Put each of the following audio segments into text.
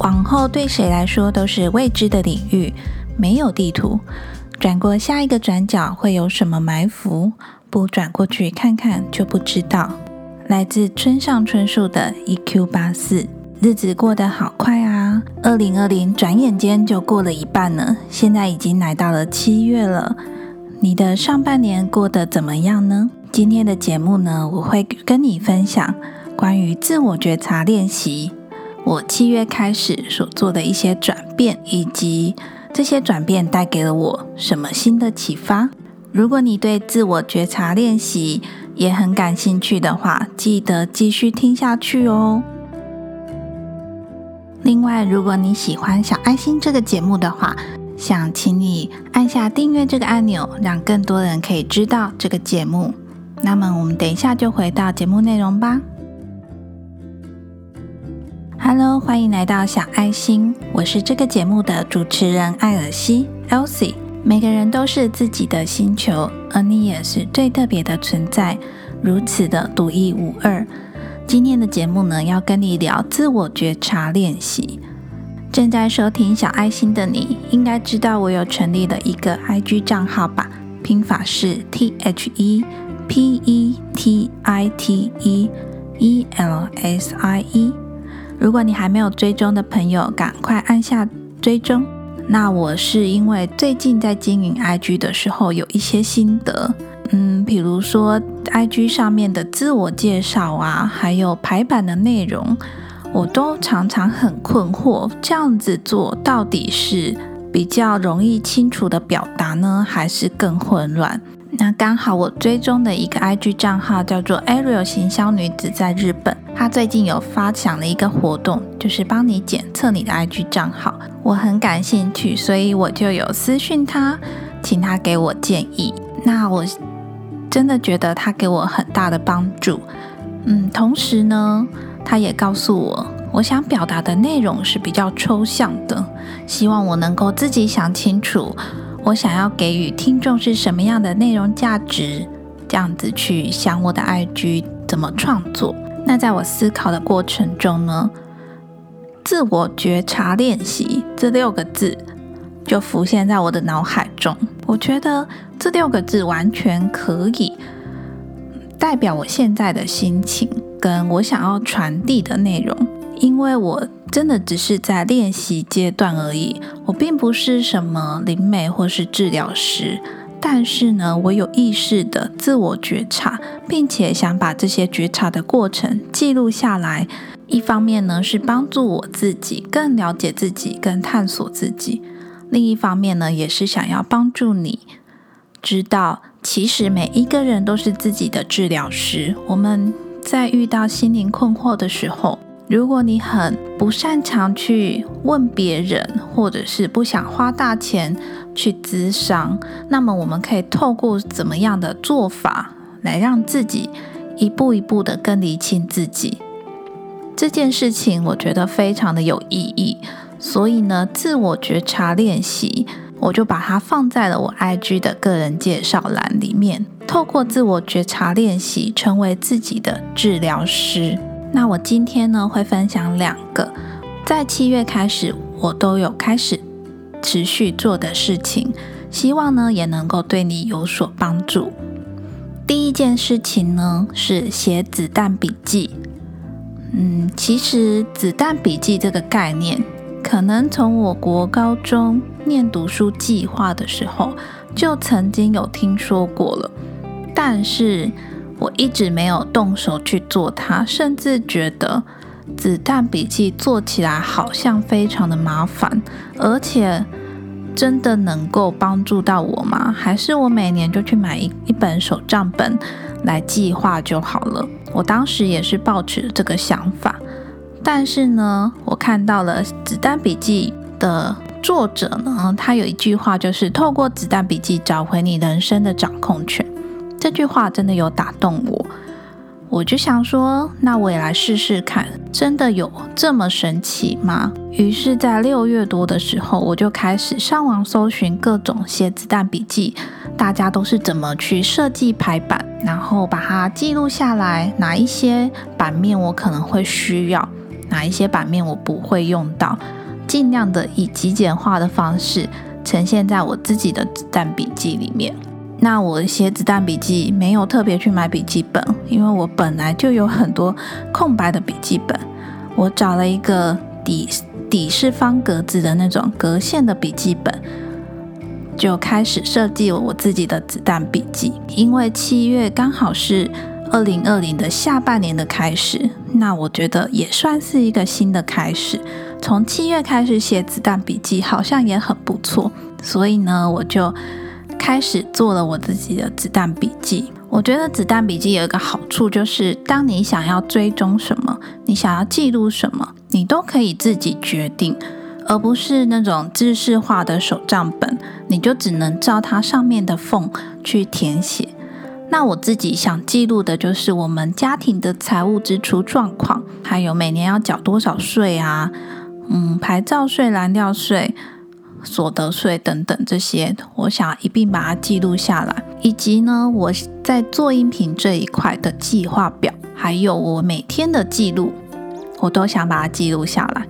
往后对谁来说都是未知的领域，没有地图。转过下一个转角会有什么埋伏？不转过去看看就不知道。来自村上春树的 EQ 八四，日子过得好快啊！二零二零转眼间就过了一半了，现在已经来到了七月了。你的上半年过得怎么样呢？今天的节目呢，我会跟你分享关于自我觉察练习，我七月开始所做的一些转变，以及。这些转变带给了我什么新的启发？如果你对自我觉察练习也很感兴趣的话，记得继续听下去哦。另外，如果你喜欢小爱心这个节目的话，想请你按下订阅这个按钮，让更多人可以知道这个节目。那么，我们等一下就回到节目内容吧。Hello，欢迎来到小爱心，我是这个节目的主持人艾尔西 （Elsie）。每个人都是自己的星球，而你也是最特别的存在，如此的独一无二。今天的节目呢，要跟你聊自我觉察练习。正在收听小爱心的你，应该知道我有成立了一个 IG 账号吧？拼法是 T H E P E T I T E E L S I E。如果你还没有追踪的朋友，赶快按下追踪。那我是因为最近在经营 IG 的时候有一些心得，嗯，比如说 IG 上面的自我介绍啊，还有排版的内容，我都常常很困惑，这样子做到底是比较容易清楚的表达呢，还是更混乱？那刚好我追踪的一个 IG 账号叫做 Ariel 行销女子，在日本，她最近有发想了一个活动，就是帮你检测你的 IG 账号。我很感兴趣，所以我就有私讯她，请她给我建议。那我真的觉得她给我很大的帮助。嗯，同时呢，她也告诉我，我想表达的内容是比较抽象的，希望我能够自己想清楚。我想要给予听众是什么样的内容价值？这样子去想我的 IG 怎么创作。那在我思考的过程中呢，自我觉察练习这六个字就浮现在我的脑海中。我觉得这六个字完全可以代表我现在的心情，跟我想要传递的内容，因为我。真的只是在练习阶段而已，我并不是什么灵媒或是治疗师，但是呢，我有意识的自我觉察，并且想把这些觉察的过程记录下来。一方面呢，是帮助我自己更了解自己，更探索自己；另一方面呢，也是想要帮助你知道，其实每一个人都是自己的治疗师。我们在遇到心灵困惑的时候。如果你很不擅长去问别人，或者是不想花大钱去咨商，那么我们可以透过怎么样的做法来让自己一步一步的更理清自己这件事情，我觉得非常的有意义。所以呢，自我觉察练习，我就把它放在了我 IG 的个人介绍栏里面。透过自我觉察练习，成为自己的治疗师。那我今天呢会分享两个，在七月开始我都有开始持续做的事情，希望呢也能够对你有所帮助。第一件事情呢是写子弹笔记。嗯，其实子弹笔记这个概念，可能从我国高中念读书计划的时候就曾经有听说过了，但是。我一直没有动手去做它，甚至觉得子弹笔记做起来好像非常的麻烦，而且真的能够帮助到我吗？还是我每年就去买一一本手账本来计划就好了？我当时也是抱持这个想法，但是呢，我看到了子弹笔记的作者呢，他有一句话就是透过子弹笔记找回你人生的掌控权。这句话真的有打动我，我就想说，那我也来试试看，真的有这么神奇吗？于是，在六月多的时候，我就开始上网搜寻各种写子弹笔记，大家都是怎么去设计排版，然后把它记录下来，哪一些版面我可能会需要，哪一些版面我不会用到，尽量的以极简化的方式呈现在我自己的子弹笔记里面。那我写子弹笔记没有特别去买笔记本，因为我本来就有很多空白的笔记本。我找了一个底底是方格子的那种格线的笔记本，就开始设计我自己的子弹笔记。因为七月刚好是二零二零的下半年的开始，那我觉得也算是一个新的开始。从七月开始写子弹笔记，好像也很不错，所以呢，我就。开始做了我自己的子弹笔记。我觉得子弹笔记有一个好处，就是当你想要追踪什么，你想要记录什么，你都可以自己决定，而不是那种知识化的手账本，你就只能照它上面的缝去填写。那我自己想记录的就是我们家庭的财务支出状况，还有每年要缴多少税啊，嗯，牌照税、蓝料税。所得税等等这些，我想一并把它记录下来，以及呢，我在做音频这一块的计划表，还有我每天的记录，我都想把它记录下来。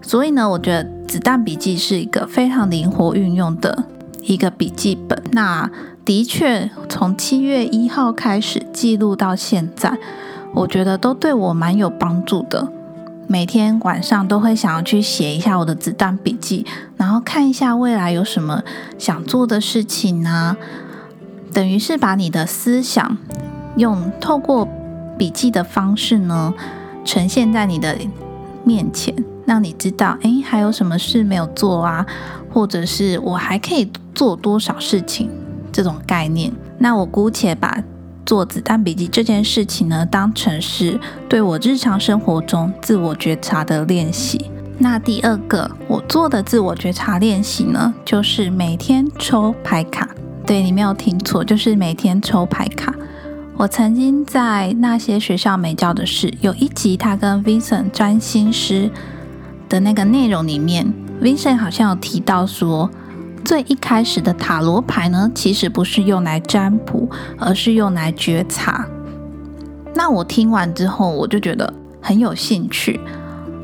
所以呢，我觉得子弹笔记是一个非常灵活运用的一个笔记本。那的确，从七月一号开始记录到现在，我觉得都对我蛮有帮助的。每天晚上都会想要去写一下我的子弹笔记，然后看一下未来有什么想做的事情呢？等于是把你的思想用透过笔记的方式呢，呈现在你的面前，让你知道，哎，还有什么事没有做啊？或者是我还可以做多少事情？这种概念，那我姑且把。做子弹笔记这件事情呢，当成是对我日常生活中自我觉察的练习。那第二个我做的自我觉察练习呢，就是每天抽牌卡。对你没有听错，就是每天抽牌卡。我曾经在那些学校没教的事有一集，他跟 Vincent 占星师的那个内容里面，Vincent 好像有提到说。最一开始的塔罗牌呢，其实不是用来占卜，而是用来觉察。那我听完之后，我就觉得很有兴趣，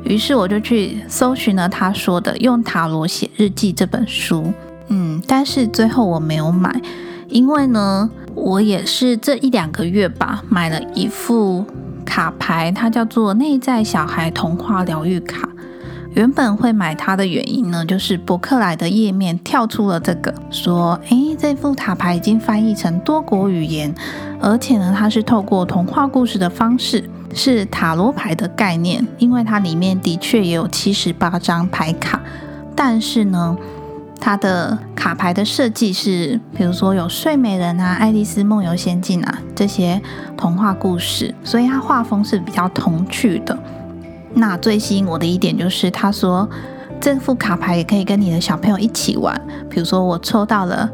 于是我就去搜寻了他说的《用塔罗写日记》这本书。嗯，但是最后我没有买，因为呢，我也是这一两个月吧，买了一副卡牌，它叫做《内在小孩童话疗愈卡》。原本会买它的原因呢，就是博客来的页面跳出了这个，说，诶，这副塔牌已经翻译成多国语言，而且呢，它是透过童话故事的方式，是塔罗牌的概念，因为它里面的确也有七十八张牌卡，但是呢，它的卡牌的设计是，比如说有睡美人啊、爱丽丝梦游仙境啊这些童话故事，所以它画风是比较童趣的。那最吸引我的一点就是，他说这副卡牌也可以跟你的小朋友一起玩。比如说，我抽到了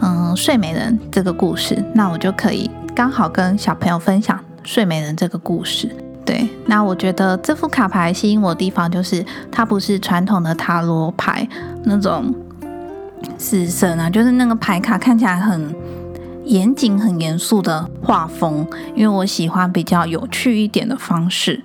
嗯睡美人这个故事，那我就可以刚好跟小朋友分享睡美人这个故事。对，那我觉得这副卡牌吸引我的地方就是，它不是传统的塔罗牌那种死神啊，就是那个牌卡看起来很严谨、很严肃的画风，因为我喜欢比较有趣一点的方式。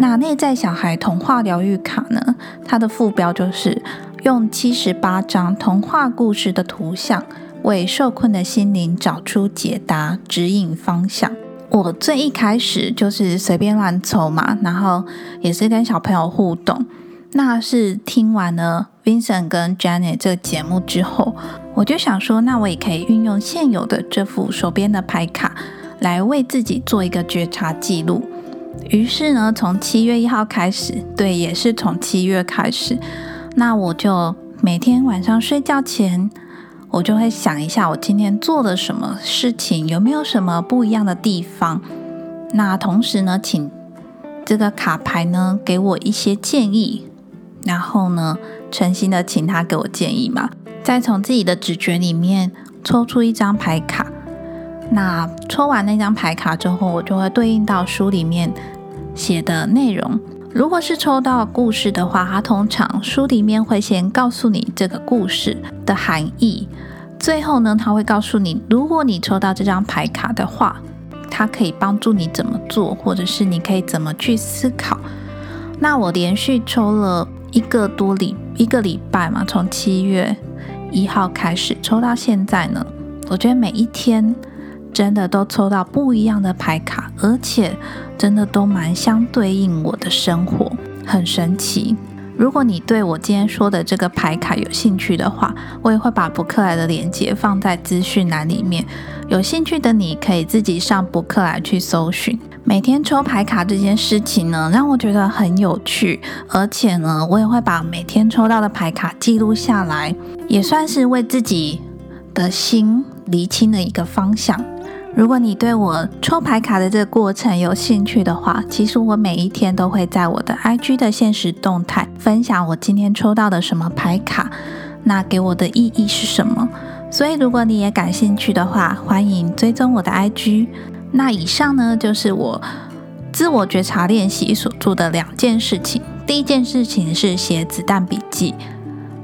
那内在小孩童话疗愈卡呢？它的副标就是用七十八张童话故事的图像，为受困的心灵找出解答，指引方向。我最一开始就是随便乱抽嘛，然后也是跟小朋友互动。那是听完了 Vincent 跟 Janet 这个节目之后，我就想说，那我也可以运用现有的这副手边的牌卡，来为自己做一个觉察记录。于是呢，从七月一号开始，对，也是从七月开始，那我就每天晚上睡觉前，我就会想一下我今天做了什么事情，有没有什么不一样的地方。那同时呢，请这个卡牌呢给我一些建议，然后呢，诚心的请他给我建议嘛，再从自己的直觉里面抽出一张牌卡。那抽完那张牌卡之后，我就会对应到书里面。写的内容，如果是抽到故事的话，它通常书里面会先告诉你这个故事的含义，最后呢，他会告诉你，如果你抽到这张牌卡的话，它可以帮助你怎么做，或者是你可以怎么去思考。那我连续抽了一个多礼一个礼拜嘛，从七月一号开始抽到现在呢，我觉得每一天真的都抽到不一样的牌卡，而且真的都蛮相对应我的生活，很神奇。如果你对我今天说的这个牌卡有兴趣的话，我也会把博客来的链接放在资讯栏里面。有兴趣的你可以自己上博客来去搜寻。每天抽牌卡这件事情呢，让我觉得很有趣，而且呢，我也会把每天抽到的牌卡记录下来，也算是为自己的心厘清了一个方向。如果你对我抽牌卡的这个过程有兴趣的话，其实我每一天都会在我的 IG 的现实动态分享我今天抽到的什么牌卡，那给我的意义是什么。所以如果你也感兴趣的话，欢迎追踪我的 IG。那以上呢就是我自我觉察练习所做的两件事情。第一件事情是写子弹笔记，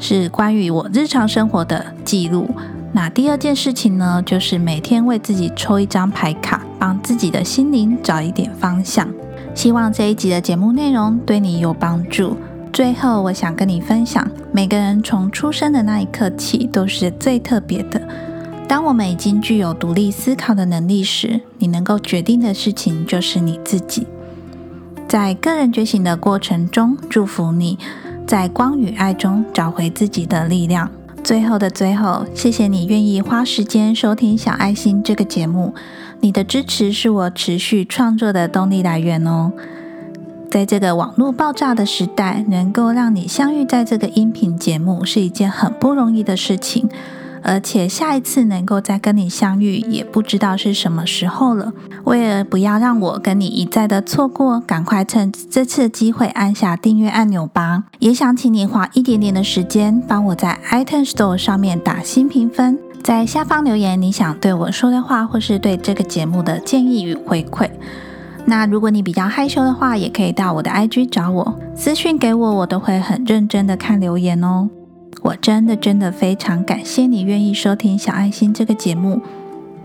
是关于我日常生活的记录。那第二件事情呢，就是每天为自己抽一张牌卡，帮自己的心灵找一点方向。希望这一集的节目内容对你有帮助。最后，我想跟你分享，每个人从出生的那一刻起都是最特别的。当我们已经具有独立思考的能力时，你能够决定的事情就是你自己。在个人觉醒的过程中，祝福你在光与爱中找回自己的力量。最后的最后，谢谢你愿意花时间收听小爱心这个节目，你的支持是我持续创作的动力来源哦。在这个网络爆炸的时代，能够让你相遇在这个音频节目是一件很不容易的事情。而且下一次能够再跟你相遇，也不知道是什么时候了。为了不要让我跟你一再的错过，赶快趁这次机会按下订阅按钮吧。也想请你花一点点的时间，帮我在 iTunes Store 上面打新评分，在下方留言你想对我说的话，或是对这个节目的建议与回馈。那如果你比较害羞的话，也可以到我的 IG 找我私讯给我，我都会很认真的看留言哦。我真的真的非常感谢你愿意收听小爱心这个节目，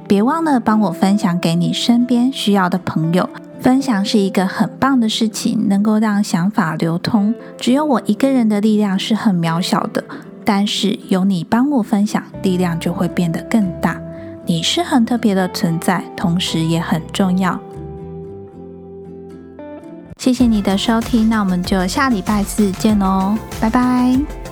别忘了帮我分享给你身边需要的朋友。分享是一个很棒的事情，能够让想法流通。只有我一个人的力量是很渺小的，但是有你帮我分享，力量就会变得更大。你是很特别的存在，同时也很重要。谢谢你的收听，那我们就下礼拜四见喽，拜拜。